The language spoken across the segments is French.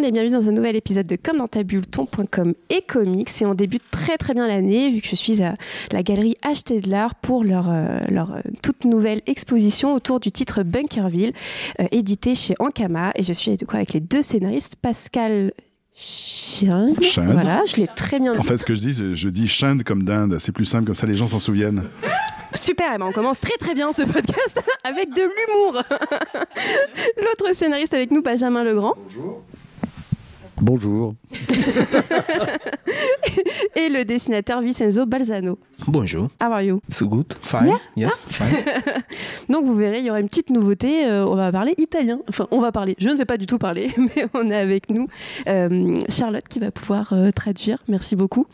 Monde et bienvenue dans un nouvel épisode de Comme dans ta bulle, ton.com et comics. Et on débute très très bien l'année vu que je suis à la galerie Acheter de l'art pour leur, euh, leur euh, toute nouvelle exposition autour du titre Bunkerville, euh, édité chez Ankama. Et je suis de quoi avec les deux scénaristes, Pascal Chien. Chind. Voilà, je l'ai très bien dit. En fait, ce que je dis, je, je dis Chind comme dinde. C'est plus simple, comme ça les gens s'en souviennent. Super, et ben on commence très très bien ce podcast avec de l'humour. L'autre scénariste avec nous, Benjamin Legrand. Bonjour. Et le dessinateur Vincenzo Balzano. Bonjour. How are you? So good? Fine? Yeah? Yes, fine. Donc vous verrez, il y aura une petite nouveauté. euh, on va parler italien. Enfin, on va parler. Je ne vais pas du tout parler, mais on est avec nous euh, Charlotte qui va pouvoir euh, traduire. Merci beaucoup.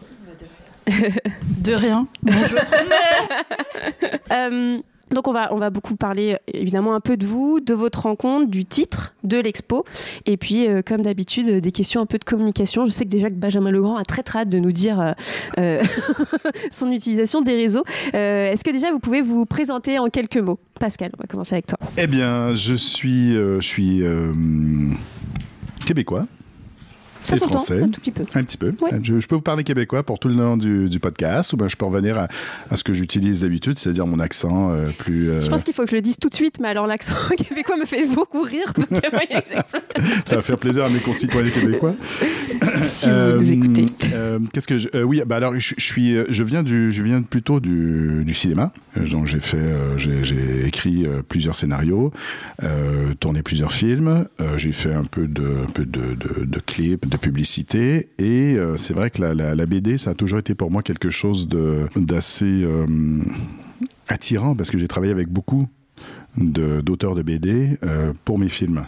De rien. Euh, donc on va, beaucoup parler évidemment un peu de vous, de votre rencontre, du titre de l'expo, et puis euh, comme d'habitude des questions un peu de communication. Je sais que déjà que Benjamin Legrand a très très hâte de nous dire euh, euh, son utilisation des réseaux. Est-ce que déjà vous pouvez vous présenter en quelques mots? Pascal, on va commencer avec toi. Eh bien, je suis, je suis québécois. S'entend français. un tout petit peu. Un petit peu. Je, je peux vous parler québécois pour tout le long du, du podcast, ou ben je peux revenir à, à ce que j'utilise d'habitude, c'est-à-dire mon accent euh, plus. euh, Je pense qu'il faut que je le dise tout de suite, mais alors l'accent québécois me fait beaucoup rire, donc ça va faire plaisir à mes concitoyens québécois. si vous nous écoutez. euh, Qu'est-ce que je, oui, bah alors je, je suis, je viens du, je viens plutôt du, du cinéma. Donc j'ai fait, j'ai écrit plusieurs scénarios, tourné plusieurs films. j'ai fait un peu de, un peu de, de, de clips, de publicité. Et euh, c'est vrai que la, la, BD, ça a toujours été pour moi quelque chose d'assez euh, attirant parce que j'ai travaillé avec beaucoup d'auteurs de, BD euh, pour mes films.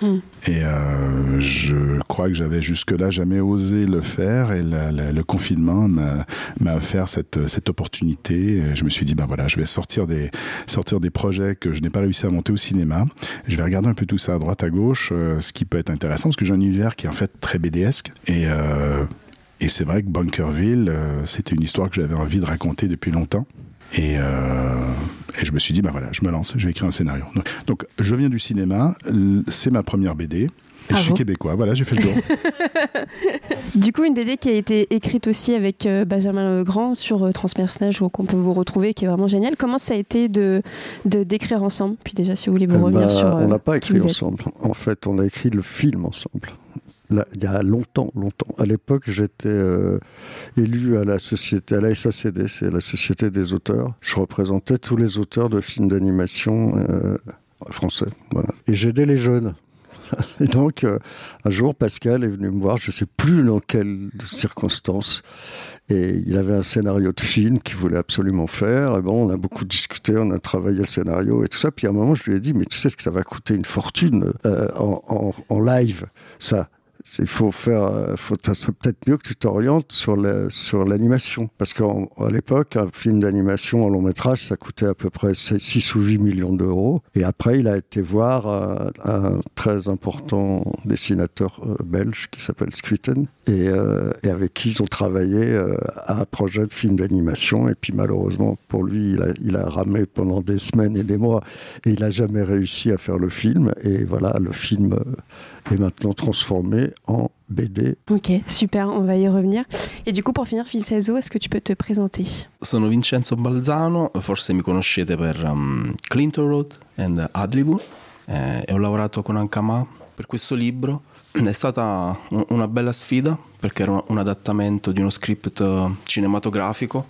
Hmm. Et euh, je crois que j'avais jusque-là jamais osé le faire et le confinement m'a offert cette, opportunité. Je me suis dit, ben voilà, je vais sortir des, sortir des projets que je n'ai pas réussi à monter au cinéma. Je vais regarder un peu tout ça à droite, à gauche, euh, ce qui peut être intéressant parce que j'ai un univers qui est en fait très BDesque. Et, euh, et c'est vrai que Bunkerville, c'était une histoire que j'avais envie de raconter depuis longtemps. Et, euh, et je me suis dit, ben voilà, je me lance, je vais écrire un scénario. Donc, donc, je viens du cinéma, c'est ma première BD. Et je suis québécois, voilà, j'ai fait le tour. Du coup, une BD qui a été écrite aussi avec euh, Benjamin Legrand sur euh, Transpersonnage, qu'on peut vous retrouver, qui est vraiment génial. Comment ça a été de d'écrire ensemble? Puis déjà, si vous voulez vous Euh, revenir bah, sur. euh, on n'a pas écrit ensemble. En fait, on a écrit le film ensemble. Il y a longtemps, longtemps. À l'époque, j'étais euh, élu à la société, à la SACD, c'est la Société des auteurs. Je représentais tous les auteurs de films d'animation euh, français. Et j'aidais les jeunes. Et donc, euh, un jour, Pascal est venu me voir, je ne sais plus dans quelles circonstances, et il avait un scénario de film qu'il voulait absolument faire. Et bon, on a beaucoup discuté, on a travaillé le scénario et tout ça. Puis à un moment, je lui ai dit, mais tu sais ce que ça va coûter une fortune en, en- en live, ça. Il faut faire, euh, faut, ça peut-être mieux que tu t'orientes sur la- sur l'animation. Parce qu'à l'époque, un film d'animation en long métrage, ça coûtait à peu près 6 ou 8 millions d'euros. Et après, il a été voir un, un très important dessinateur euh, belge qui s'appelle Squitten et, euh, avec qui ils ont travaillé euh, à un projet de film d'animation. Et puis malheureusement, pour lui, il a, ramé pendant des semaines et des mois et il n'a jamais réussi à faire le film. Et voilà, le film euh, est maintenant transformé en BD. Ok, super, on va y revenir. Et du coup, pour finir, Vincenzo, est-ce que tu peux te présenter Sono Vincenzo Balzano, forse mi conoscete per um, Clinton Road and Adleywood eh, e ho lavorato con Ankama per questo libro. È stata un- una bella sfida perché era un- adattamento di uno script cinematografico,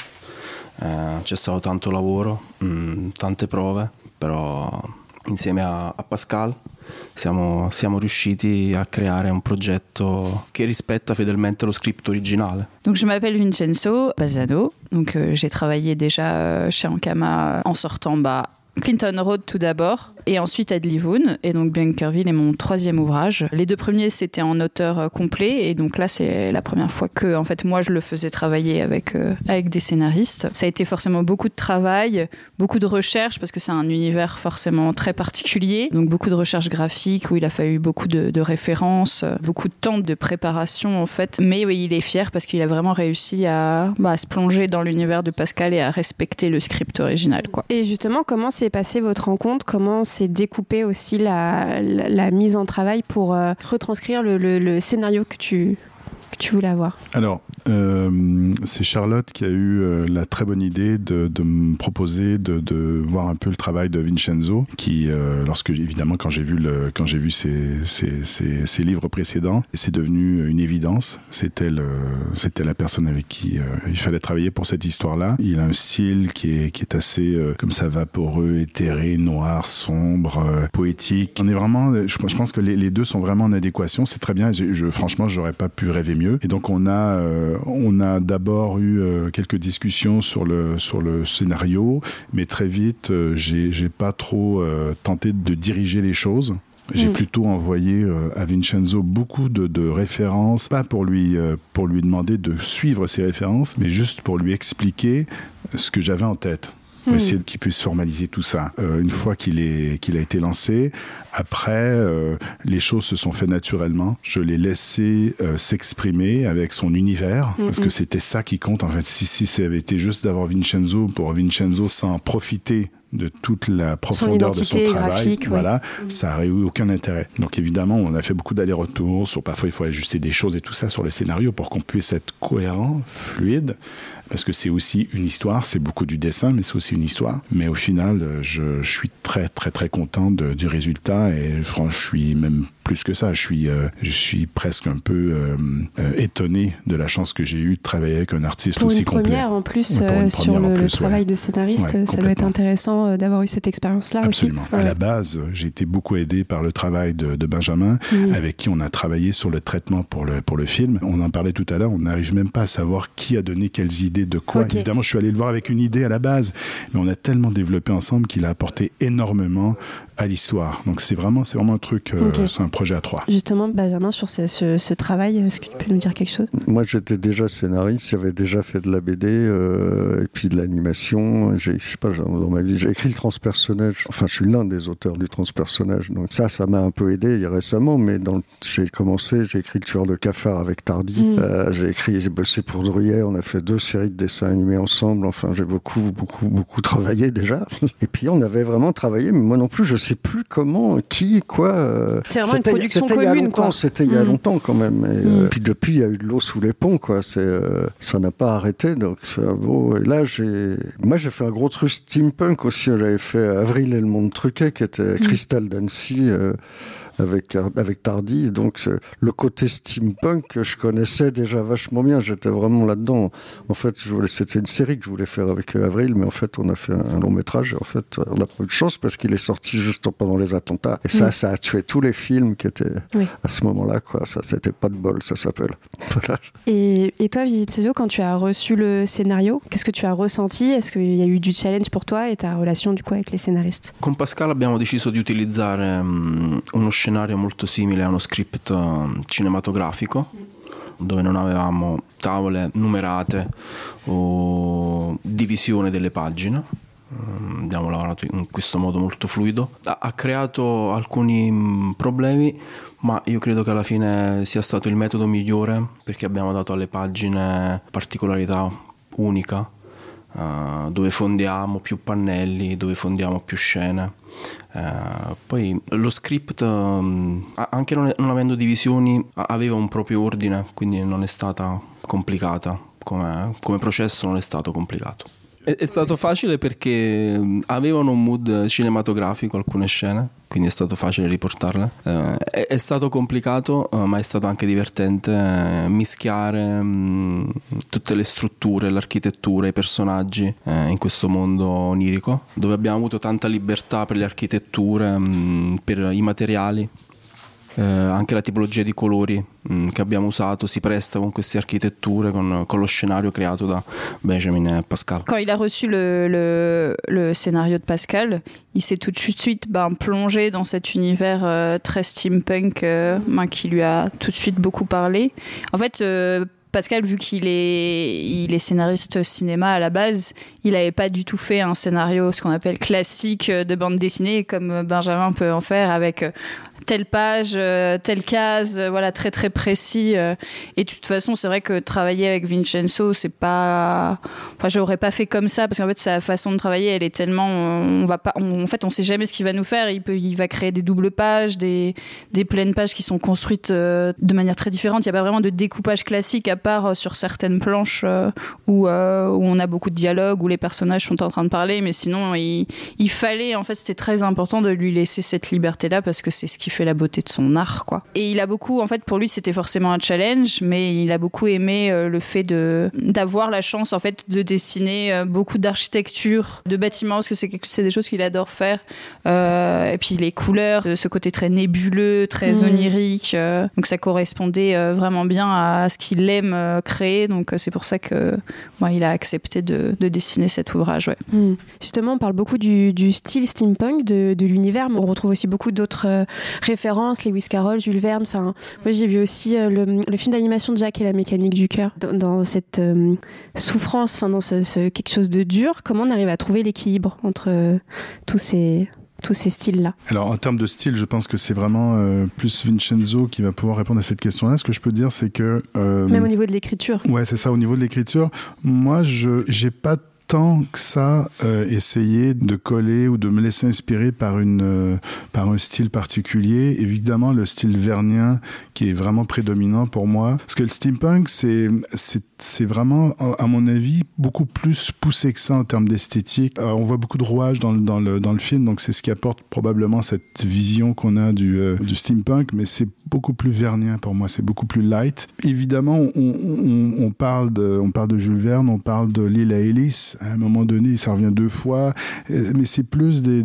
Eh, c'è stato tanto lavoro, mm, tante prove, però insieme a, a Pascal siamo, siamo riusciti a creare un progetto che rispetta fedelmente lo script originale. Donc je m'appelle Vincenzo Balzano. Donc euh, j'ai travaillé déjà euh, chez Ankama en sortant bah, Clinton Road tout d'abord et ensuite Adlivoon. Et donc Bunkerville est mon troisième ouvrage. Les deux premiers c'était en auteur euh, complet et donc là c'est la première fois que en fait moi je le faisais travailler avec euh, avec des scénaristes. Ça a été forcément beaucoup de travail, beaucoup de recherche parce que c'est un univers forcément très particulier. Donc beaucoup de recherche graphique où il a fallu beaucoup de, références, euh, beaucoup de temps de préparation en fait. Mais oui, il est fier parce qu'il a vraiment réussi à, bah, à se plonger dans l'univers de Pascal et à respecter le script original quoi. Et justement, comment s'est passée votre rencontre? Comment s'est découpé aussi la, mise en travail pour euh, retranscrire le, le, le, scénario que tu, que tu voulais avoir Alors, euh, c'est Charlotte qui a eu euh, la très bonne idée de, me proposer de, voir un peu le travail de Vincenzo, qui, euh, lorsque évidemment quand j'ai vu quand vu ses, livres précédents, c'est devenu une évidence. C'était la personne avec qui il fallait travailler pour cette histoire-là. Il a un style qui est, assez comme ça vaporeux, éthéré, noir, sombre, poétique. On est vraiment, je, pense que les, les, deux sont vraiment en adéquation. C'est très bien. Je, je franchement, j'aurais pas pu rêver mieux. Et donc on a on a d'abord eu euh, quelques discussions sur le sur le scénario, mais très vite, euh, j'ai j'ai pas trop euh, tenté de diriger les choses. J'ai mmh. plutôt envoyé euh, à Vincenzo beaucoup de, de références, pas pour lui euh, pour lui demander de suivre ces références, mais juste pour lui expliquer ce que j'avais en tête pour mmh. essayer qu'il puisse formaliser tout ça. Euh, une fois qu'il est qu'il a été lancé, après euh, les choses se sont faites naturellement. Je l'ai laissé euh, s'exprimer avec son univers mmh. parce que c'était ça qui compte en fait. Si si ça avait été juste d'avoir Vincenzo pour Vincenzo sans profiter de toute la profondeur son de son travail, voilà, ça aurait eu aucun intérêt. Donc évidemment, on a fait beaucoup d'allers-retours sur parfois il faut ajuster des choses et tout ça sur le scénario pour qu'on puisse être cohérent, fluide, parce que c'est aussi une histoire, c'est beaucoup du dessin, mais c'est aussi une histoire. Mais au final, je, je suis très très très content de, du résultat et franchement, je suis même plus que ça. Je suis euh, je suis presque un peu euh, euh, étonné de la chance que j'ai eu de travailler avec un artiste pour aussi une première complet. en plus euh, sur le, plus, le, travail ouais. de scénariste, Ouais, ça doit être intéressant euh, d'avoir eu cette expérience-là aussi. Absolument. À la base, j'ai été beaucoup aidé par le travail de, de Benjamin, mmh. avec qui on a travaillé sur le traitement pour le, pour le film. On en parlait tout à l'heure, on n'arrive même pas à savoir qui a donné quelles idées de quoi. Évidemment, je suis allé le voir avec une idée à la base, mais on a tellement développé ensemble qu'il a apporté énormément à l'histoire. Donc c'est vraiment, c'est vraiment un truc, euh, c'est un projet à trois. Justement, Benjamin, sur ce, ce- ce travail, est-ce que tu peux nous dire quelque chose? Moi, j'étais déjà scénariste, j'avais déjà fait de la BD euh, et puis de l'animation. J'ai, je sais pas, dans ma vie, j'ai écrit le transpersonnage. Enfin, je suis l'un des auteurs du transpersonnage. Donc ça, ça m'a un peu aidé récemment. Mais dans, j'ai commencé, j'ai écrit le tueur de cafard avec Tardy. Mm. Euh, j'ai écrit, j'ai bossé pour Druyère. On a fait deux séries de dessins animés ensemble. Enfin, j'ai beaucoup, beaucoup, beaucoup travaillé déjà. Et puis on avait vraiment travaillé. Mais moi non plus, je sais plus comment, qui, quoi. euh, C'est vraiment une production c'était il y a commune, longtemps, quoi. C'était il y a Mm. longtemps quand même. Et, Mm. euh, puis depuis, il y a eu de l'eau sous les ponts, quoi. C'est, euh, ça n'a pas arrêté. Donc ça, bon, et là, j'ai, moi, j'ai fait un gros truc steampunk aussi. J'avais fait Avril et le monde truqué, qui était Crystal d'Annecy. euh, avec, avec Tardy, donc euh, le côté steampunk que je connaissais déjà vachement bien, j'étais vraiment là-dedans. En fait, c'était une série que je voulais faire avec euh, Avril, mais en fait, on a fait un, un long métrage et en fait, on n'a pas eu de chance parce qu'il est sorti juste pendant les attentats. Et ça, Mm. ça a tué tous les films qui étaient Oui. à ce moment-là, quoi. Ça, c'était pas de bol, ça s'appelle. Voilà. Et, et toi, Vincenzo, quand tu as reçu le scénario, qu'est-ce que tu as ressenti? Est-ce qu'il y a eu du challenge pour toi et ta relation du coup avec les scénaristes? Con Pascal abbiamo deciso di utilizzare um, uno scenario molto simile a uno script um, cinematografico dove non avevamo tavole numerate o divisione delle pagine. Um, abbiamo lavorato in questo modo molto fluido. Ha, creato alcuni problemi, ma io credo che alla fine sia stato il metodo migliore perché abbiamo dato alle pagine particolarità unica Uh, dove fondiamo più pannelli, dove fondiamo più scene. Uh, poi lo script, um, anche non, non, avendo divisioni, aveva un proprio ordine, quindi non è stata complicata. Come, come processo non è stato complicato. È, è, stato facile perché avevano un mood cinematografico alcune scene, quindi è stato facile riportarle. Uh, è, è, stato complicato, uh, ma è stato anche divertente uh, mischiare um, tutte le strutture, l'architettura, i personaggi eh, in questo mondo onirico, dove abbiamo avuto tanta libertà per le architetture, um, per i materiali. Eh, anche la tipologia di colori mh, che abbiamo usato si presta con queste architetture, con, con, lo scenario creato da Benjamin Pascal. Quand il a reçu le, le, le scénario de Pascal, il s'est tout de suite ben, plongé dans cet univers euh, très steampunk euh, ben, qui lui a tout de suite beaucoup parlé. En fait, euh, Pascal, vu qu'il est, il est scénariste cinéma à la base, il n'avait pas du tout fait un scénario, ce qu'on appelle classique de bande dessinée, comme Benjamin peut en faire avec telle page, euh, telle case, euh, voilà, très très précis. euh. et de toute façon, c'est vrai que travailler avec Vincenzo, c'est pas. Enfin, j'aurais pas fait comme ça parce qu'en fait, sa façon de travailler, elle est tellement. On va pas. en fait, on sait jamais ce qu'il va nous faire. Il peut, il va créer des doubles pages, des, des pleines pages qui sont construites de manière très différente. Il n'y a pas vraiment de découpage classique à part sur certaines planches où, où on a beaucoup de dialogues, où les personnages sont en train de parler. Mais sinon, il, il fallait, en fait, c'était très important de lui laisser cette liberté-là parce que c'est ce qui fait la beauté de son art, quoi. Et il a beaucoup, en fait, pour lui, c'était forcément un challenge, mais il a beaucoup aimé euh, le fait de d'avoir la chance, en fait, de dessiner euh, beaucoup d'architecture, de bâtiments, parce que c'est c'est des choses qu'il adore faire. Euh, et puis les couleurs, ce côté très nébuleux, très Mhm. onirique. donc ça correspondait vraiment bien à ce qu'il aime créer. Donc c'est pour ça que il a accepté de, de dessiner cet ouvrage. Ouais. Hmm. Justement, on parle beaucoup du, du style steampunk, de, de l'univers, mais on retrouve aussi beaucoup d'autres références, Lewis Carroll, Jules Verne. Enfin, moi, j'ai vu aussi euh, le, le film d'animation de Jack et la mécanique du cœur. Dans, dans cette euh, souffrance, enfin, dans ce, ce quelque chose de dur, comment on arrive à trouver l'équilibre entre euh, tous ces tous ces styles-là? Alors en termes de style, je pense que c'est vraiment euh, plus Vincenzo qui va pouvoir répondre à cette question-là. Ce que je peux dire, c'est que euh, Même au niveau de l'écriture. Ouais, c'est ça. Au niveau de l'écriture, moi, je j'ai pas tant que ça euh, essayé de coller ou de me laisser inspirer par une euh, par un style particulier. Évidemment, le style vernien qui est vraiment prédominant pour moi, parce que le steampunk, c'est c'est c'est vraiment, à mon avis, beaucoup plus poussé que ça en termes d'esthétique. Euh, on voit beaucoup de rouages dans le, dans le, dans le film, donc c'est ce qui apporte probablement cette vision qu'on a du, euh, du steampunk, mais c'est beaucoup plus vernien pour moi, c'est beaucoup plus light. Évidemment, on, on, on, parle de, on parle de Jules Verne, on parle de Lila Ellis, à un moment donné, ça revient deux fois, mais c'est plus des,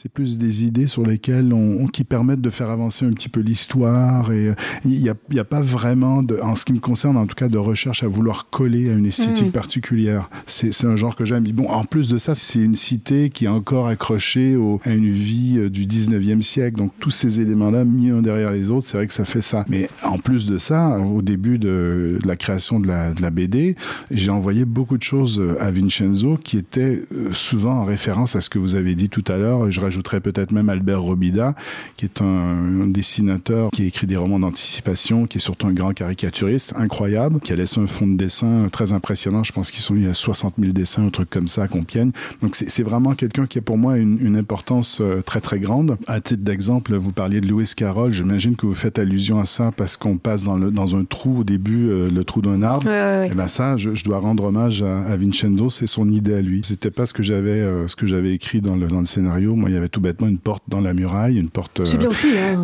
c'est plus des idées sur lesquelles on, qui permettent de faire avancer un petit peu l'histoire, et il n'y a, y a pas vraiment, en ce qui me concerne en tout cas, de recherche à vouloir coller à une esthétique mmh. particulière. C'est un genre que j'aime. Bon, en plus de ça, c'est une cité qui est encore accrochée au, à une vie euh, du 19e siècle. Donc tous ces éléments-là mis un derrière les autres, c'est vrai que ça fait ça. Mais en plus de ça, au début de, de la création de la, de la BD, j'ai envoyé beaucoup de choses à Vincenzo qui étaient euh, souvent en référence à ce que vous avez dit tout à l'heure. Je rajouterais peut-être même Albert Robida, qui est un, un dessinateur qui écrit des romans d'anticipation, qui est surtout un grand caricaturiste incroyable, qui a laissé un fond de dessin très impressionnant. Je pense qu'ils sont il y a 60 000 dessins, un truc comme ça à Compiègne. Donc c'est vraiment quelqu'un qui a pour moi une, une importance euh, très très grande. À titre d'exemple, vous parliez de Lewis Carroll. J'imagine que vous faites allusion à ça parce qu'on passe dans, le, dans un trou au début, euh, le trou d'un arbre. Ouais, ouais, ouais. Et ben ça, je, je, dois rendre hommage à, à Vincenzo. C'est son idée à lui. C'était pas ce que j'avais euh, ce que j'avais écrit dans le, dans le scénario. Moi, il y avait tout bêtement une porte dans la muraille, une porte. C'est bien aussi. Hein.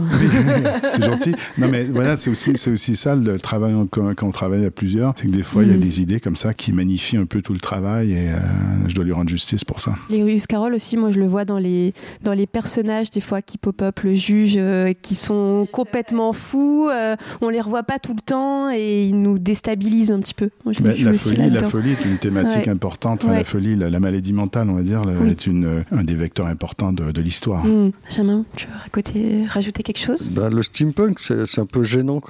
c'est gentil. Non mais voilà, c'est aussi c'est aussi ça le travail quand, quand on travaille à plusieurs, c'est que des fois, il mmh. y a des idées comme ça qui magnifient un peu tout le travail et euh, je dois lui rendre justice pour ça. Lewis Carroll aussi, moi je le vois dans les, dans les personnages des fois qui pop-up, le juge, euh, qui sont complètement fous, euh, on les revoit pas tout le temps et ils nous déstabilisent un petit peu. Moi, je bah, la, folie, la folie est une thématique ouais. importante. Enfin, ouais. La folie, la, la, maladie mentale, on va dire, oui. est une, un des vecteurs importants de, de l'histoire. Mmh. Benjamin, tu veux rajouter, rajouter quelque chose? Bah, Le steampunk, c'est un peu gênant.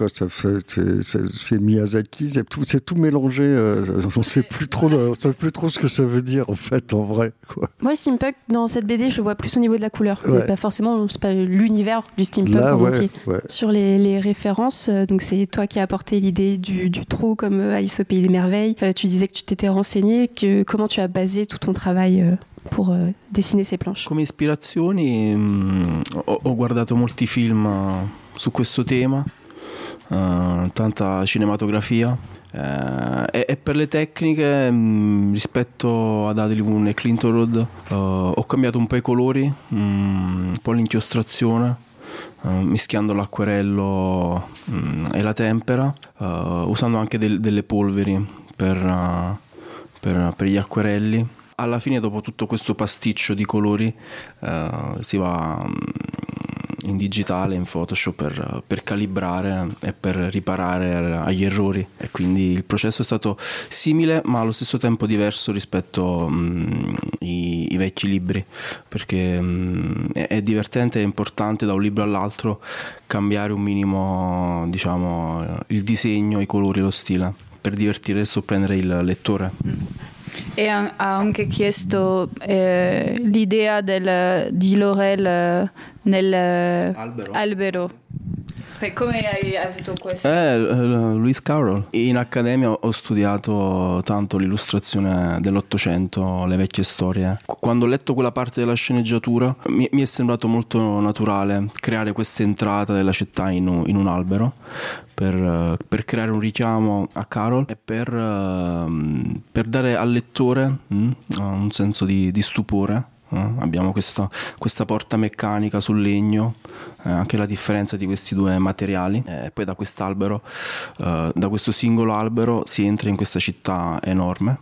C'est Miyazaki, c'est tout, tout mélangé. Euh, on sait plus trop, on sait plus trop ce que ça veut dire en fait, en vrai. Quoi. Moi, le steampunk dans cette BD, je le vois plus au niveau de la couleur, ouais. pas forcément, c'est pas l'univers du steampunk Là, en ouais, entier. Ouais. Sur les, les références, euh, donc c'est toi qui as apporté l'idée du, du, trou comme euh, Alice au pays des merveilles. Euh, tu disais que tu t'étais renseigné, que comment tu as basé tout ton travail euh, pour euh, dessiner ces planches? Come ispirazioni mh, ho, ho guardato molti film su questo tema. Uh, tanta cinematografia uh, e, e, per le tecniche mh, rispetto ad Adlivun e Clinton Road uh, ho cambiato un po' i colori mh, un po' l'inchiostrazione mischiando l'acquerello e la tempera usando anche del, delle polveri per, per, per gli acquerelli. Alla fine dopo tutto questo pasticcio di colori si va in digitale, in Photoshop per, per, calibrare e per riparare agli errori e quindi il processo è stato simile ma allo stesso tempo diverso rispetto ai vecchi libri perché mh, è, è, divertente e importante da un libro all'altro cambiare un minimo diciamo il disegno, i colori, lo stile per divertire e sorprendere il lettore. E ha anche chiesto eh, l'idea del, di Laurel eh, nel Albero. albero. Beh, come hai avuto questo? Eh, eh, Lewis Carroll. In accademia ho studiato tanto l'illustrazione dell'Ottocento, le vecchie storie. Qu- Quando ho letto quella parte della sceneggiatura mi, mi è sembrato molto naturale creare questa entrata della città in un, in un albero per, per creare un richiamo a Carroll e per, ehm, per dare al lettore mm, un senso di, di stupore. Eh. Abbiamo questa, questa porta meccanica sul legno, eh, anche la differenza di questi due materiali. E poi da quest'albero, eh, da questo singolo albero, si entra in questa città enorme.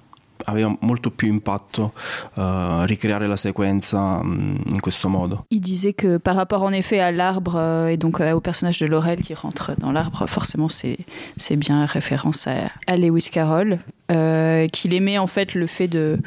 Aveva molto più impatto eh, ricreare la sequenza mm, in questo modo. Il disait que par rapport en effet à l'arbre euh, et donc euh, au personnage de Laurel qui rentre dans l'arbre, forcément c'est c'est bien référence à, à Lewis Carroll, euh, qu'il aimait en fait le fait de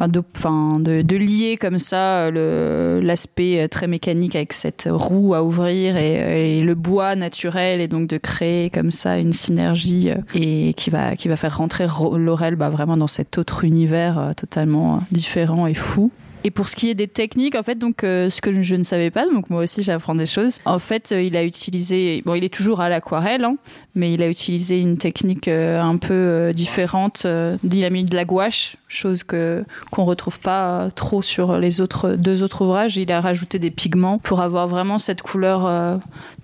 de, de, de lier comme ça euh, l'aspect euh, très mécanique avec cette roue à ouvrir et, et le bois naturel et donc de créer comme ça une synergie euh, et qui va qui va faire rentrer Laurel bah, vraiment dans cet autre univers euh, totalement euh, différent et fou. Et pour ce qui est des techniques, en fait, donc euh, ce que je ne savais pas, donc moi aussi j'apprends des choses. En fait, euh, il a utilisé, bon, il est toujours à l'aquarelle, hein, mais il a utilisé une technique euh, un peu euh, différente. euh, il a mis de la gouache, chose que qu'on retrouve pas trop sur les autres deux autres ouvrages. Il a rajouté des pigments pour avoir vraiment cette couleur euh,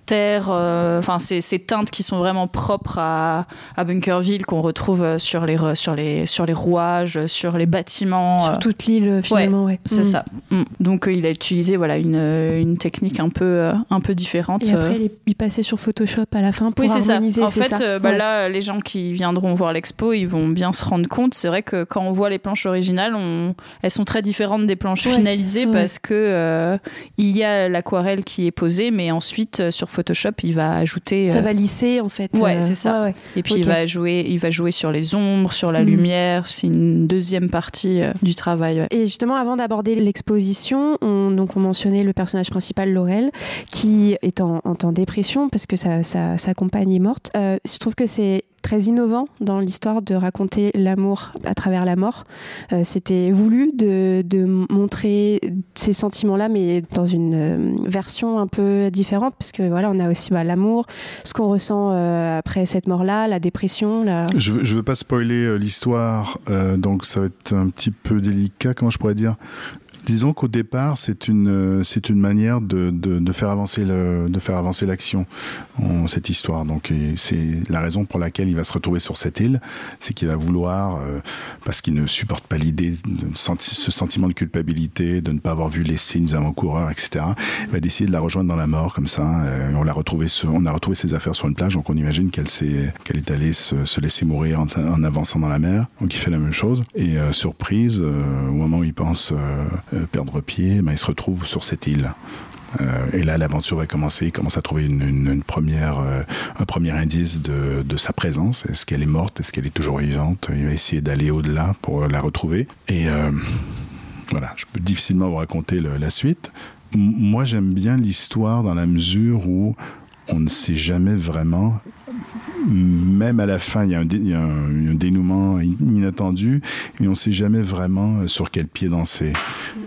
terre, euh, enfin ces, ces teintes qui sont vraiment propres à, à Bunkerville qu'on retrouve euh, sur les sur les sur les rouages, sur les bâtiments. euh, Sur toute l'île, finalement, ouais. c'est Mm. ça. Mm. Donc il a utilisé voilà une, une technique un peu un peu différente. Et après, il est- il passait sur Photoshop à la fin pour oui, c'est ça. harmoniser. En fait, ça bah, Ouais. là, les gens qui viendront voir l'expo, ils vont bien se rendre compte. C'est vrai que quand on voit les planches originales, on... elles sont très différentes des planches Ouais, finalisées ouais. parce que euh, il y a l'aquarelle qui est posée, mais ensuite euh, sur Photoshop, il va ajouter. Ça euh, va lisser, en fait. Ouais, euh, c'est ça. ouais. Et puis il va jouer, il va jouer sur les ombres, sur la Mhm. lumière. C'est une deuxième partie du travail. Et justement, avant d'aborder l'exposition, on, donc on mentionnait le personnage principal, Laurel, qui est en, en, en dépression parce que sa, sa, sa compagne est morte. Je trouve que c'est très innovant dans l'histoire de raconter l'amour à travers la mort. Euh, C'était voulu de, de montrer ces sentiments-là, mais dans une euh, version un peu différente, parce que voilà, on a aussi bah, l'amour, ce qu'on ressent euh, après cette mort-là, la dépression. Je je veux pas spoiler l'histoire, donc ça va être un petit peu délicat. Comment je pourrais dire? Disons qu'au départ, c'est une euh, c'est une manière de, de, de faire avancer le de faire avancer l'action cette histoire. Donc c'est la raison pour laquelle il va se retrouver sur cette île, c'est qu'il va vouloir euh, parce qu'il ne supporte pas l'idée senti- ce sentiment de culpabilité, de ne pas avoir vu les signes avant-coureurs, etc. Il va décider de la rejoindre dans la mort comme ça. Euh, on l'a retrouvé on a retrouvé ses affaires sur une plage, donc on imagine qu'elle s'est qu'elle est allée se, se laisser mourir en, avançant dans la mer. Donc il fait la même chose et euh, surprise euh, au moment où il pense perdre pied, ben, il se retrouve sur cette île. Euh, et là, l'aventure va commencer. Il commence à trouver une, première, euh, un premier indice de, sa présence. Est-ce qu'elle est morte? Est-ce qu'elle est toujours vivante? Il va essayer d'aller au-delà pour la retrouver. Et euh, voilà, je peux difficilement vous raconter la suite. Moi, j'aime bien l'histoire dans la mesure où on ne sait jamais vraiment même à la fin, il y a un, dé, il y a un, un dénouement inattendu, mais on ne sait jamais vraiment euh, sur quel pied danser.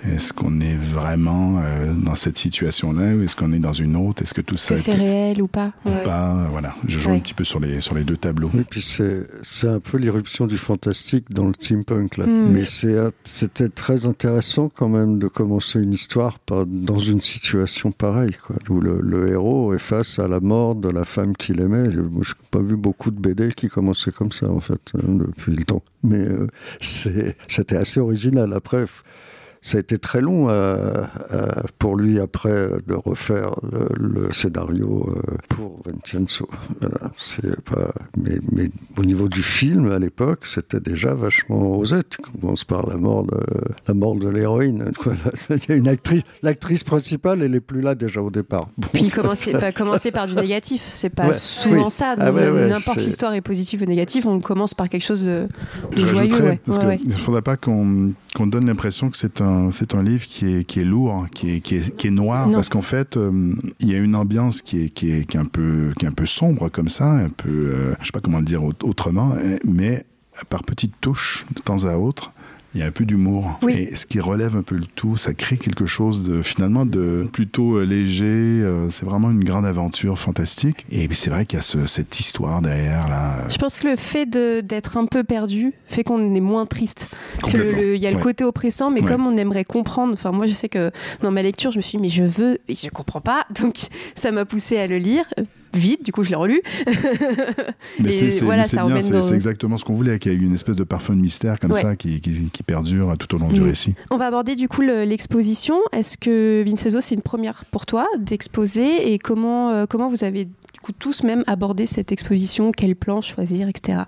Est-ce qu'on est vraiment euh, dans cette situation-là ou est-ce qu'on est dans une autre? Est-ce que tout ça que c'est réel ou pas? ou ouais. pas? Voilà, je joue ouais. un petit peu sur les sur les deux tableaux. Et puis c'est c'est un peu l'irruption du fantastique dans le steampunk là. Mm. Mais c'est c'était très intéressant quand même de commencer une histoire par, dans une situation pareille, quoi, où le, le, héros est face à la mort de la femme qu'il aimait. Je n'ai pas vu beaucoup de BD qui commençaient comme ça en fait hein, depuis le temps. Mais euh, c'était assez original. Après, ça a été très long euh, euh, pour lui après de refaire le, le scénario euh, pour Vincenzo. Voilà, c'est pas, mais, mais, au niveau du film à l'époque, c'était déjà vachement osé. Tu commences par la mort de la mort de l'héroïne. Il y a une actrice, l'actrice principale, elle est plus là déjà au départ. Bon, Puis commencer, pas commencer par du négatif, c'est pas ouais, oui. souvent ça. Ah ouais, ouais, N'importe l'histoire est positive ou négative, on commence par quelque chose de, de joyeux. Parce qu'il ne faudrait pas qu'on qu donne l'impression que c'est un, c'est un livre qui est, qui est lourd, qui est, qui est, qui est noir, non. parce qu'en fait, euh, il y a une ambiance qui est, qui est, qui est, un, peu, qui est un peu sombre comme ça, un peu, euh, je sais pas comment le dire autrement, mais par petites touches, de temps à autre, il y a un peu d'humour. Oui. Et ce qui relève un peu le tout, ça crée quelque chose de finalement de plutôt euh, léger. euh, c'est vraiment une grande aventure fantastique. Et puis c'est vrai qu'il y a ce- cette histoire derrière là. euh, Je pense que le fait d'être un peu perdu fait qu'on est moins triste. Que le- il y a le Ouais. côté oppressant, mais Ouais. comme on aimerait comprendre. Enfin, moi, je sais que dans ma lecture, je me suis dit, mais je veux, et je comprends pas. Donc, ça m'a poussé à le lire. Vite, du coup, je l'ai relu. Mais c'est voilà, dans- exactement ce qu'on voulait, qu'il y ait une espèce de parfum de mystère comme Ouais. ça qui, qui, qui perdure tout au long du Mm. récit. On va aborder du coup le- l'exposition. Est-ce que Vincenzo, c'est une première pour toi d'exposer et comment, euh, comment vous avez du coup tous même abordé cette exposition? Quel plan choisir, etc.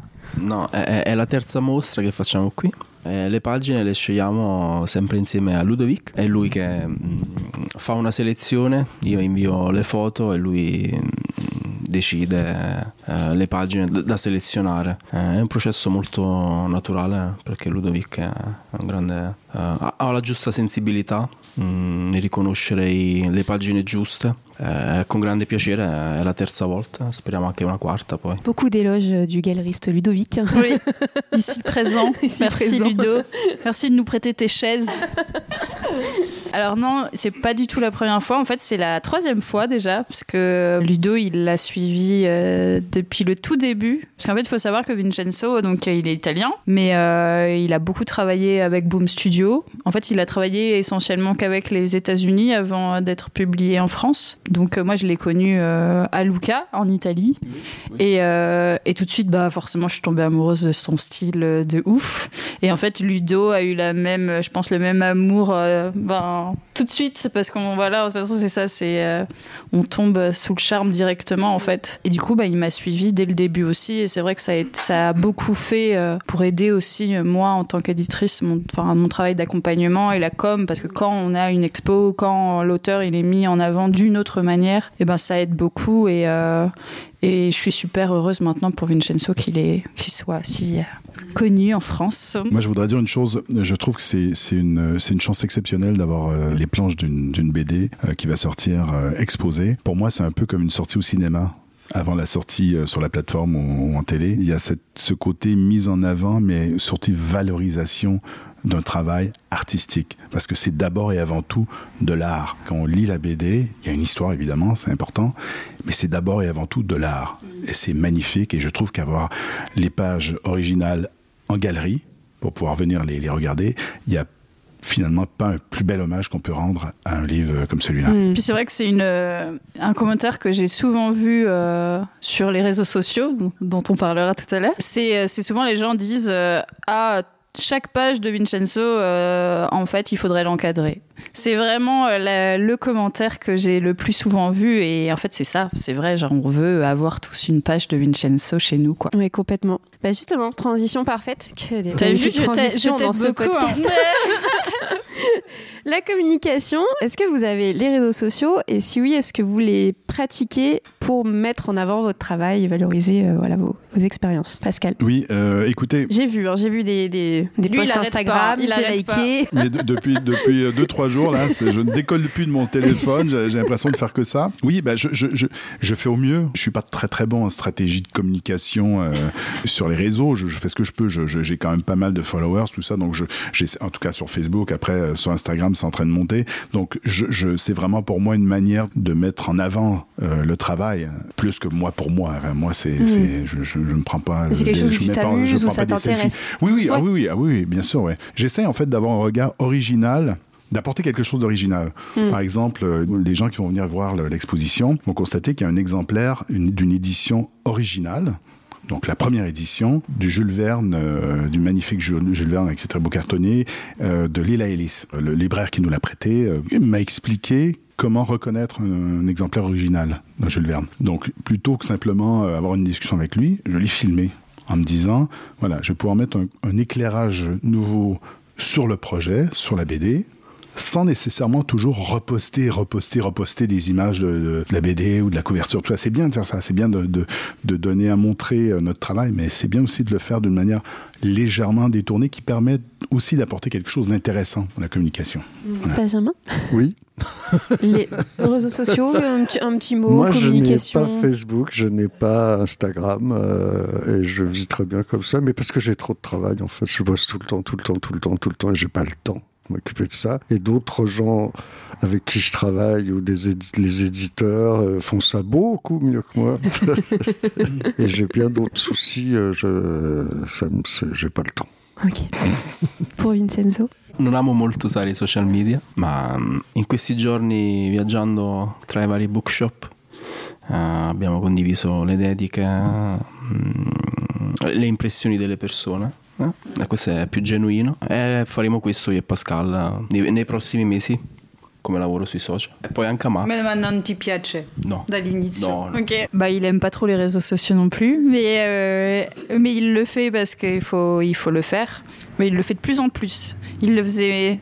No, è, è la terza mostra che facciamo qui. Eh, le pagine le scegliamo sempre insieme a Ludovic, è lui che mm, fa una selezione, io invio le foto e lui mm, decide eh, le pagine da, da selezionare. Eh, è un processo molto naturale perché Ludovic è un grande, eh, ha la giusta sensibilità mm, nel riconoscere i- le pagine giuste. Eh, con grande piacere, è la terza volta, speriamo anche una quarta poi. Beaucoup d'éloges euh, du galeriste Ludovic. Oui, ici présent. Ici Merci présent. Ludo. Merci de nous prêter tes chaises. Alors non, c'est pas du tout la première fois. En fait, c'est la troisième fois déjà, parce que Ludo, il l'a suivi euh, depuis le tout début. Parce qu'en fait, il faut savoir que Vincenzo, donc euh, il est italien, mais euh, il a beaucoup travaillé avec Boom Studio. En fait, il a travaillé essentiellement qu'avec les États-Unis avant d'être publié en France. Donc euh, moi, je l'ai connu euh, à Lucca, en Italie. Et, euh, et tout de suite, bah, forcément, je suis tombée amoureuse de son style de ouf. Et en fait, Ludo a eu la même, je pense, le même amour ben, tout de suite. Parce qu'on, voilà, de toute façon, c'est ça, c'est, on tombe sous le charme directement, en fait. Et du coup, bah, il m'a suivi dès le début aussi. Et c'est vrai que ça a, été- ça a beaucoup fait pour aider aussi, moi, en tant qu'éditrice, mon, mon travail d'accompagnement et la com. Parce que quand on a une expo, quand l'auteur, il est mis en avant d'une autre manière, et ben, ça aide beaucoup. Et, euh, et je suis super heureuse maintenant pour Vincenzo qu'il qu'il soit si euh, connu en France. Moi, je voudrais dire une chose. Je trouve que c'est une, une chance exceptionnelle d'avoir euh, les planches d'une BD qui va sortir exposée. Pour moi, c'est un peu comme une sortie au cinéma. Avant la sortie sur la plateforme ou en télé, il y a cette, ce côté mise en avant, mais surtout valorisation d'un travail artistique. Parce que c'est d'abord et avant tout de l'art. Quand on lit la BD, il y a une histoire évidemment, c'est important, mais c'est d'abord et avant tout de l'art. Et c'est magnifique. Et je trouve qu'avoir les pages originales en galerie, pour pouvoir venir les, les regarder, il y a finalement pas un plus bel hommage qu'on peut rendre à un livre comme celui-là. Mm. Puis c'est vrai que c'est une, euh, un commentaire que j'ai souvent vu euh, sur les réseaux sociaux, dont- on parlera tout à l'heure. C'est euh, c'est souvent les gens disent euh, Ah, chaque page de Vincenzo, euh, en fait, il faudrait l'encadrer. C'est vraiment euh, la- le commentaire que j'ai le plus souvent vu. Et en fait, c'est ça, c'est vrai. Genre, on veut avoir tous une page de Vincenzo chez nous, quoi. Oui, complètement. Bah justement, transition parfaite. T'as vu, je t'aide beaucoup. hein. La communication, est-ce que vous avez les réseaux sociaux et si oui, est-ce que vous les pratiquez pour mettre en avant votre travail et valoriser euh, voilà, vos, vos expériences Pascal? Oui, euh, écoutez, j'ai vu, hein, j'ai vu des, des, des Lui, il posts Instagram, j'ai liké. mais de- depuis depuis euh, deux trois jours là, je ne décolle plus de mon téléphone. J'ai l'impression de faire que ça. Oui, bah je, je, je, je fais au mieux. Je suis pas très très bon en stratégie de communication euh, sur les réseaux. Je, je fais ce que je peux. Je- je- J'ai quand même pas mal de followers, tout ça. Donc en tout cas sur Facebook. Après euh, sur Instagram, c'est en train de monter. Donc je, je, c'est vraiment pour moi une manière de mettre en avant euh, le travail plus que moi pour moi. Enfin, moi c'est, c'est je, je, je ne prends pas. C'est quelque chose je où tu pas- je prends ça t'intéresse? Oui, oui, ah Ouais. oui, oui, ah oui, oui, bien sûr, ouais. J'essaie en fait d'avoir un regard original d'apporter quelque chose d'original. Mm. Par exemple, euh, les gens qui vont venir voir le- l'exposition vont constater qu'il y a un exemplaire une- d'une édition originale. Donc la première édition du Jules Verne, euh, du magnifique Jules, Verne avec ses très beaux cartonnés, euh, de Lila Ellis. Le libraire qui nous l'a prêté euh, m'a expliqué comment reconnaître un, exemplaire original de Jules Verne. Donc plutôt que simplement euh, avoir une discussion avec lui, je l'ai filmé en me disant, voilà, je vais pouvoir mettre un éclairage nouveau sur le projet, sur la BD, sans nécessairement toujours reposter, reposter, reposter des images de, de la BD ou de la couverture. Tout ça, c'est bien de faire ça, c'est bien de, de, de, donner à montrer euh, notre travail, mais c'est bien aussi de le faire d'une manière légèrement détournée qui permet aussi d'apporter quelque chose d'intéressant dans la communication. Voilà. Benjamin Oui. Les réseaux sociaux, un petit, un petit mot, Moi, communication. je n'ai pas Facebook, je n'ai pas Instagram, euh, et je vis très bien comme ça, mais parce que j'ai trop de travail, en fait. Je bosse tout le temps, tout le temps, tout le temps, tout le temps, et j'ai pas le temps m'occuper de ça. Et d'autres gens avec qui je travaille, ou des édi les éditeurs, euh, font ça beaucoup mieux que moi. et j'ai bien d'autres soucis, euh, je j'ai pas le temps. Ok. Pour Vincenzo? Non amo molto usare i social media, ma mm, in questi giorni viaggiando tra i vari bookshop uh, abbiamo condiviso le dediche, mm, le impressioni delle persone. Eh? Questo è più genuino e faremo questo io e Pascal nei, nei prossimi mesi come lavoro sui social. E poi anche a ma. Mais non ti piace? No. dall'inizio? No, no. Ok. Bah, il aime pas trop les réseaux sociaux non plus, mais, euh, mais il le fait parce qu'il faut, il faut le faire. Mais il le fait de plus en plus. Il le faisait,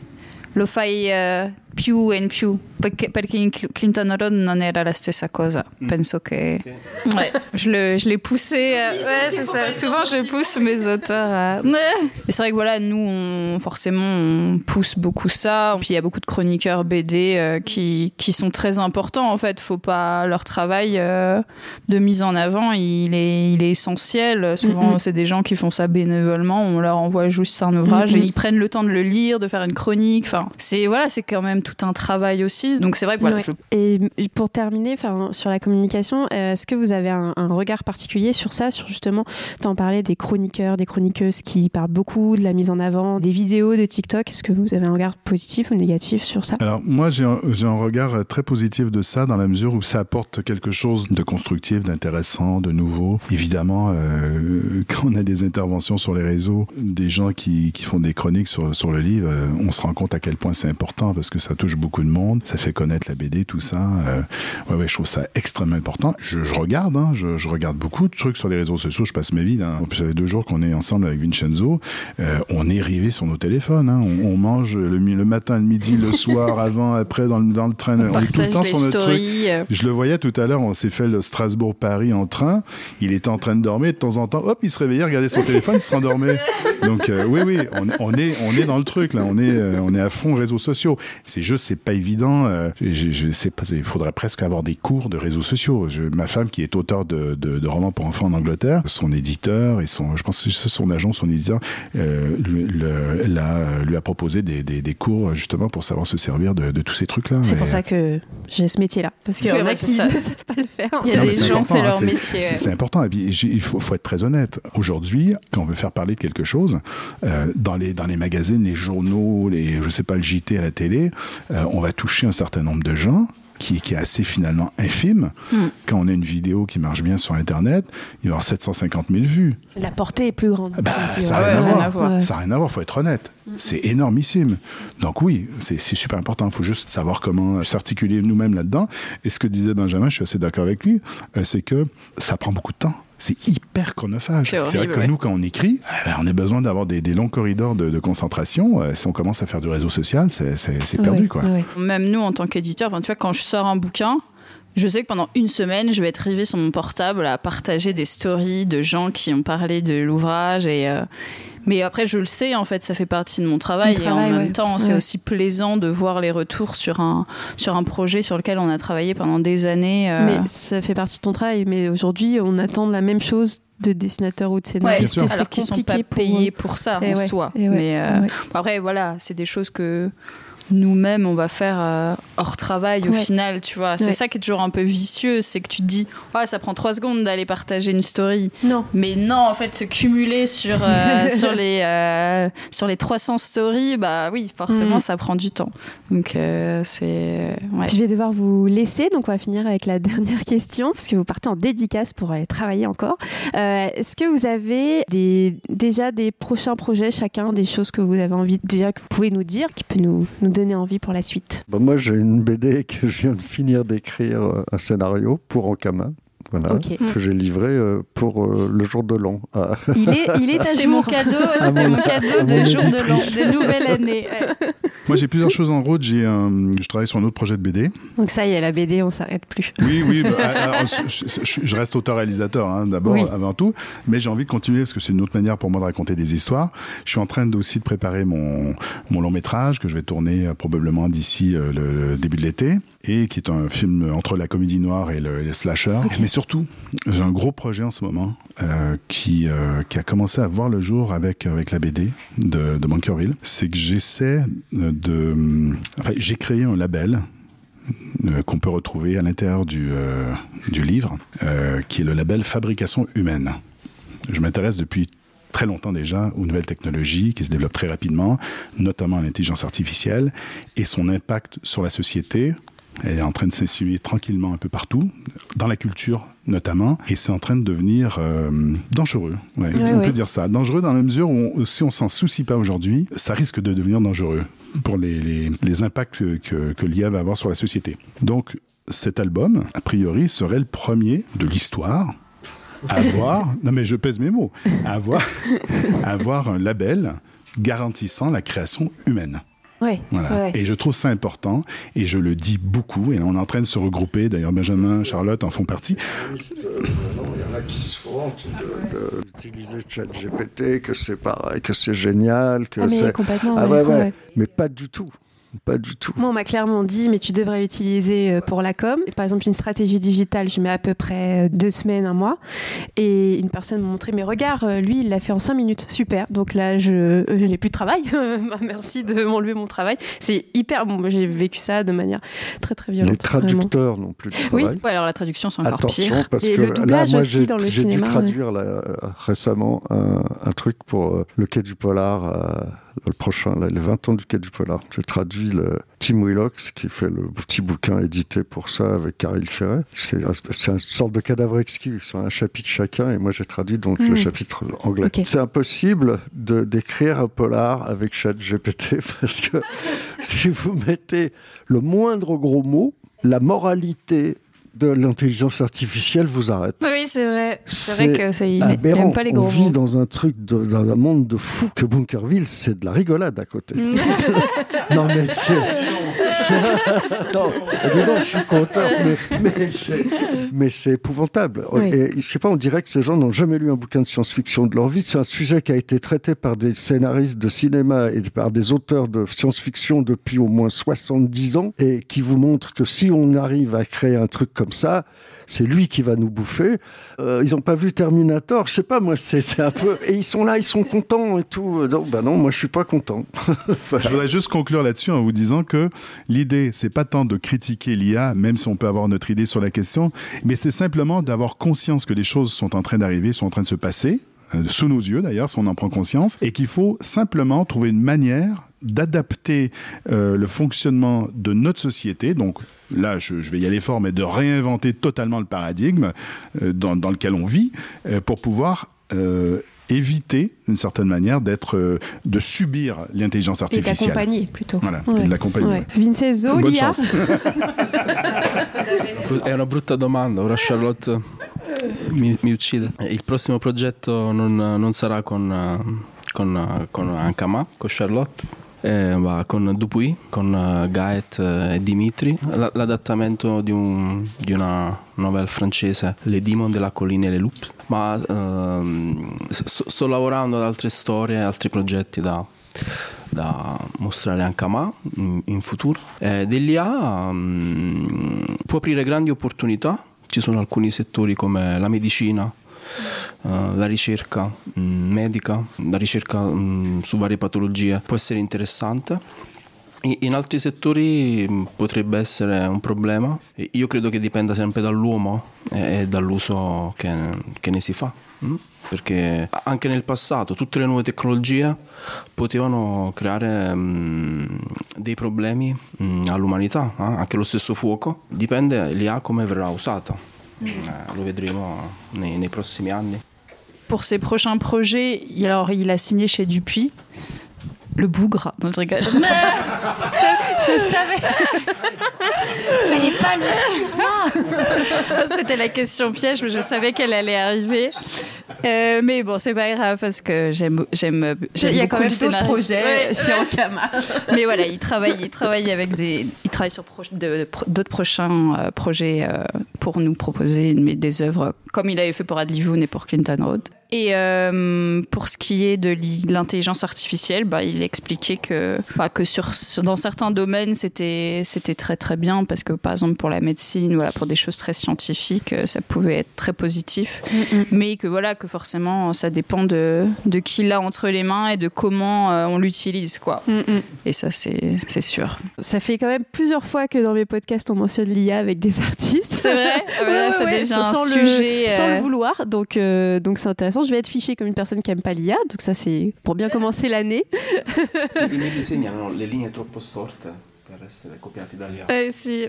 lo fai eh, più e più, perché, perché in Cl- Clinton Road non era la stessa cosa. Penso che... Ouais, je le- je l'ai poussé. euh, ouais, c'est ça. Souvent, je pousse mes auteurs à... Mais c'est vrai que voilà, nous, on, forcément, on pousse beaucoup ça. Puis il y a beaucoup de chroniqueurs BD euh, qui, qui sont très importants, en fait. Faut pas... Leur travail euh, de mise en avant, il est, il est essentiel. Souvent, c'est des gens qui font ça bénévolement. On leur envoie juste un ouvrage et ils prennent le temps de le lire, de faire une chronique. Enfin, c'est voilà, c'est quand même tout un travail aussi. Donc c'est vrai que voilà, Ouais. je- Et pour terminer, enfin, sur la communication, euh, est-ce que vous avez un, un regard particulier sur ça, sur justement, t'en parlais des chroniqueurs, des chroniqueuses qui parlent beaucoup de la mise en avant, des vidéos de TikTok? Est-ce que vous avez un regard positif ou négatif sur ça? Alors moi j'ai un, regard très positif de ça dans la mesure où ça apporte quelque chose de constructif, d'intéressant, de nouveau. Évidemment, euh, quand on a des interventions sur les réseaux, des gens qui, qui font des chroniques sur, sur le livre, euh, on se rend compte à quel point c'est important parce que ça touche beaucoup de monde, ça fait connaître la BD, tout ça. Euh, ouais, ouais, je trouve ça extrêmement important. Je, je regarde, hein, je, je regarde beaucoup de trucs sur les réseaux sociaux, je passe ma vie. Là. Ça fait deux jours qu'on est ensemble avec Vincenzo, euh, on est rivé sur nos téléphones. Hein. On, on mange le, matin, le midi, le soir, avant, après, dans le, dans le train. on On, est tout le temps sur notre truc. euh, Je le voyais tout à l'heure, on s'est fait le Strasbourg-Paris en train. Il était en train de dormir, de temps en temps, hop, il se réveillait, regardait son téléphone, il se rendormait. Donc euh, oui, oui, on, on est, on est dans le truc là, on est, on est à fond réseaux sociaux. C'est juste, c'est pas évident. euh, je, je sais pas, il faudrait presque avoir des cours de réseaux sociaux. Je, ma femme, qui est auteur de, de, de romans pour enfants en Angleterre, son éditeur et son, je pense que c'est son agent, son éditeur, euh, lui, le- l'a- lui a proposé des, des, des cours justement pour savoir se servir de, de tous ces trucs là. C'est pour ça que j'ai ce métier-là. Parce qu'il y en a ouais, qui c'est ça. ne savent pas le faire. Il y a Non, des gens, c'est leur métier. C'est important. Et puis, j'ai- il faut, faut être très honnête. Aujourd'hui, quand on veut faire parler de quelque chose, euh, dans, les, dans les magazines, les journaux, les, je sais pas, le JT à la télé, euh, on va toucher un certain nombre de gens. Qui, qui est assez finalement infime. Hmm. Quand on a une vidéo qui marche bien sur Internet, il va y avoir 750 000 vues. La portée est plus grande. Bah, ça n'a rien, ouais, à rien à voir. Ouais. Ça n'a rien à voir, faut être honnête. C'est énormissime. Donc oui, c'est c'est super important. Il faut juste savoir comment s'articuler nous-mêmes là-dedans. Et ce que disait Benjamin, je suis assez d'accord avec lui, euh, c'est que ça prend beaucoup de temps. C'est hyper chronophage. C'est vrai que ouais. nous, quand on écrit, eh ben, on a besoin d'avoir des, des longs corridors de, de concentration. Euh, si on commence à faire du réseau social, c'est perdu. Ouais, quoi. ouais. Même nous, en tant qu'éditeur, enfin, tu vois, quand je sors un bouquin, je sais que pendant une semaine, je vais être rivée sur mon portable à partager des stories de gens qui ont parlé de l'ouvrage. Et, euh, Mais après, je le sais, en fait, ça fait partie de mon travail. Et en même ouais. temps, c'est Ouais. aussi plaisant de voir les retours sur un, sur un projet sur lequel on a travaillé pendant des années. euh, Mais ça fait partie de ton travail. Mais aujourd'hui, on attend la même chose de dessinateurs ou de Ouais, scénaristes. c'est alors qu'ils sont compliqué pas pour payés pour ça Et en ouais, soi. et ouais, Mais euh, ouais. après, voilà, c'est des choses que nous-mêmes on va faire euh, hors travail au Ouais. final, tu vois. C'est Ouais. ça qui est toujours un peu vicieux, c'est que tu te dis, ouais, ça prend trois secondes d'aller partager une story. Non. Mais non, en fait, se cumuler sur, euh, sur, les, euh, sur les 300 stories, bah oui, forcément, Mm. ça prend du temps. Donc, c'est. Ouais. Je vais devoir vous laisser, donc on va finir avec la dernière question, parce que vous partez en dédicace pour aller travailler encore. Est-ce que vous avez des, déjà des prochains projets, chacun, des choses que vous avez envie, déjà que vous pouvez nous dire, qui peut nous, nous donner envie pour la suite Bah, moi, j'ai une BD que je viens de finir d'écrire, euh, un scénario pour Ankama. Voilà, que j'ai livré euh, pour euh, le jour de l'an. Ah, Il est, il est à C'était jour. mon cadeau, c'était mon- mon cadeau de jour de l'an, de nouvelle année. ouais. Moi, j'ai plusieurs choses en route. J'ai, euh, je travaille sur un autre projet de BD. Donc ça y est, la BD, on s'arrête plus. Oui, oui. bah, alors, je, je- je reste auteur-réalisateur hein, d'abord, Oui. avant tout, mais j'ai envie de continuer parce que c'est une autre manière pour moi de raconter des histoires. Je suis en train aussi de préparer mon, mon long métrage que je vais tourner euh, probablement d'ici euh, le, le début de l'été et qui est un film entre la comédie noire et le, et le slasher. Mais surtout, j'ai un gros projet en ce moment euh, qui, euh, qui a commencé à voir le jour avec, avec la BD de, de Bunkerville. C'est que j'essaie euh, de... Enfin, j'ai créé un label euh, qu'on peut retrouver à l'intérieur du, euh, du livre, euh, qui est le label Fabrication humaine. Je m'intéresse depuis très longtemps déjà aux nouvelles technologies qui se développent très rapidement, notamment à l'intelligence artificielle et son impact sur la société. Elle est en train de s'insinuer tranquillement un peu partout, dans la culture notamment, et c'est en train de devenir euh, dangereux. Ouais, on peut dire ça. Dangereux dans la mesure où, on- si on s'en soucie pas aujourd'hui, ça risque de devenir dangereux pour les, les, les impacts que, que, que l'IA va avoir sur la société. Donc, cet album, a priori, serait le premier de l'histoire à avoir, non mais je pèse mes mots, à avoir, à avoir un label garantissant la création humaine. Ouais. Voilà. ouais. Et je trouve ça important et je le dis beaucoup. Et on est en train de se regrouper. D'ailleurs, Benjamin, Charlotte en font partie. Il y en a qui se vantent d'utiliser ChatGPT, que c'est pareil, que c'est génial, que Ah, mais c'est. complètement. Ah ouais, ouais. mais pas du tout. Pas du tout. Moi, on m'a clairement dit, mais tu devrais utiliser euh, pour la com. Par exemple, une stratégie digitale, je mets à peu près euh, deux semaines, un mois. Et une personne m'a montré, mais regarde, euh, lui, il l'a fait en cinq minutes. Super. Donc là, je, je n'ai plus de travail. Bah, Merci de m'enlever mon travail. C'est hyper. Bon, moi, j'ai vécu ça de manière très, très violente. Les traducteurs non plus de Oui. Ouais, alors la traduction, c'est encore Attention, pire. parce Et que le doublage là, moi, aussi j'ai- dans le j'ai dû cinéma, traduire là, récemment un, un truc pour euh, le Quai du Polar, euh, le prochain, là, les 20 ans du Quai du Polar. J'ai traduit le Tim Willox qui fait le petit bouquin édité pour ça avec Caril Ferret. C'est un- c'est une sorte de cadavre exquis, c'est un chapitre chacun et moi j'ai traduit donc le Mhm. chapitre anglais. C'est impossible de d'écrire un polar avec ChatGPT parce que si vous mettez le moindre gros mot, la moralité de l'intelligence artificielle vous arrête. Oui, c'est vrai. C'est C'est vrai que c'est il Aberrant. n'aime pas les On gros vit mots. dans un truc, de- dans un monde de fou que Bunkerville, c'est de la rigolade à côté. non mais c'est, c'est- non, dis donc, je suis content, mais, mais c'est, mais c'est épouvantable. Oui. Et je sais pas, on dirait que ces gens n'ont jamais lu un bouquin de science-fiction de leur vie. C'est un sujet qui a été traité par des scénaristes de cinéma et par des auteurs de science-fiction depuis au moins 70 ans et qui vous montre que si on arrive à créer un truc comme ça, c'est lui qui va nous bouffer. Euh, ils n'ont pas vu Terminator, je sais pas, moi, c'est un peu. Et ils sont là, ils sont contents et tout. Non, bah non, moi, je suis pas content. Je voudrais juste conclure là-dessus en vous disant que l'idée, c'est pas tant de critiquer l'IA, même si on peut avoir notre idée sur la question, mais c'est simplement d'avoir conscience que les choses sont en train d'arriver, sont en train de se passer, euh, sous nos yeux d'ailleurs, si on en prend conscience, et qu'il faut simplement trouver une manière d'adapter euh, le fonctionnement de notre société. Donc là, je, je vais y aller fort, mais de réinventer totalement le paradigme euh, dans, dans lequel on vit euh, pour pouvoir euh, éviter, d'une certaine manière, d'être, euh, de subir l'intelligence Et artificielle. d'accompagner plutôt. Voilà, Ouais. et de l'accompagner. Ouais. Vincenzo, Bonne l'IA chance. È una brutta domanda, ora Charlotte mi, mi uccide. Il prossimo progetto non, non sarà con, eh, con, eh, con Ankama, con Charlotte, eh, ma con Dupuy, con eh, Gaet eh, e Dimitri. L- l'adattamento di, un- di una novella francese, Les Demons de la Colline et les Loups. Ma ehm, s- sto lavorando ad altre storie, altri progetti da, da mostrare anche a Ma in, in futuro. Eh, dell'IA mm, può aprire grandi opportunità, ci sono alcuni settori come la medicina, eh, la ricerca mm, medica, la ricerca mm, su varie patologie può essere interessante. In altri settori mm, potrebbe essere un problema. Io credo che dipenda sempre dall'uomo e dall'uso che, che ne si fa. Perché anche nel passato tutte le nuove tecnologie potevano creare dei problemi all'umanità, eh? anche lo stesso fuoco. Dipende l'IA come verrà usata. Eh, lo vedremo nei, nei prossimi anni. Pour ses prochains projets, alors il a signé chez Dupuis. Le bougre, non je rigole. Je savais. Fallait pas le dire. C'était la question piège, mais je savais qu'elle allait arriver. Euh, mais bon, c'est pas grave parce que j'aime, Il y a quand même d'autres projets chez Ankama. Mais voilà, il travaille, il travaille avec des, il travaille sur pro- d'autres prochains euh, projets euh, pour nous proposer mais des œuvres comme il avait fait pour Adlivoun et pour Clinton Road. Et euh, pour ce qui est de l'i- l'intelligence artificielle, bah, il expliquait que, bah, que sur, dans certains domaines, c'était, très très bien parce que par exemple pour la médecine, voilà, pour des choses très scientifiques, euh, ça pouvait être très positif. Mais que voilà, que forcément, ça dépend de, de qui l'a entre les mains et de comment euh, on l'utilise, quoi. Et ça, c'est sûr. Ça fait quand même plusieurs fois que dans mes podcasts on mentionne l'IA avec des artistes. C'est vrai? Ouais, Ça ouais, devient sans un le- sujet. Sans euh, le vouloir, donc donc c'est Je vais être fichée comme une personne qui aime pas l'IA, donc ça c'est pour bien commencer l'année. I miei disegni hanno le linee troppo storte per essere copiati si.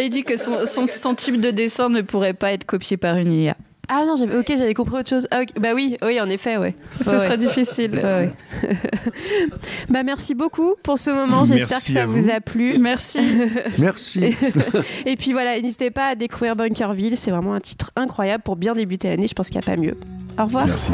Il dit que son, son, son type de dessin ne pourrait pas être copié par une IA. Ah non, j'avais ok, j'avais compris autre chose. Ah, Bah oui, oui, en effet, ouais. Ce Ouais, serait ouais. difficile. Ouais, bah merci beaucoup pour ce moment. J'espère que ça vous. vous. a plu. Merci. Merci. Et puis voilà, n'hésitez pas à découvrir Bunkerville. C'est vraiment un titre incroyable pour bien débuter l'année. Je pense qu'il n'y a pas mieux. Au revoir. Merci.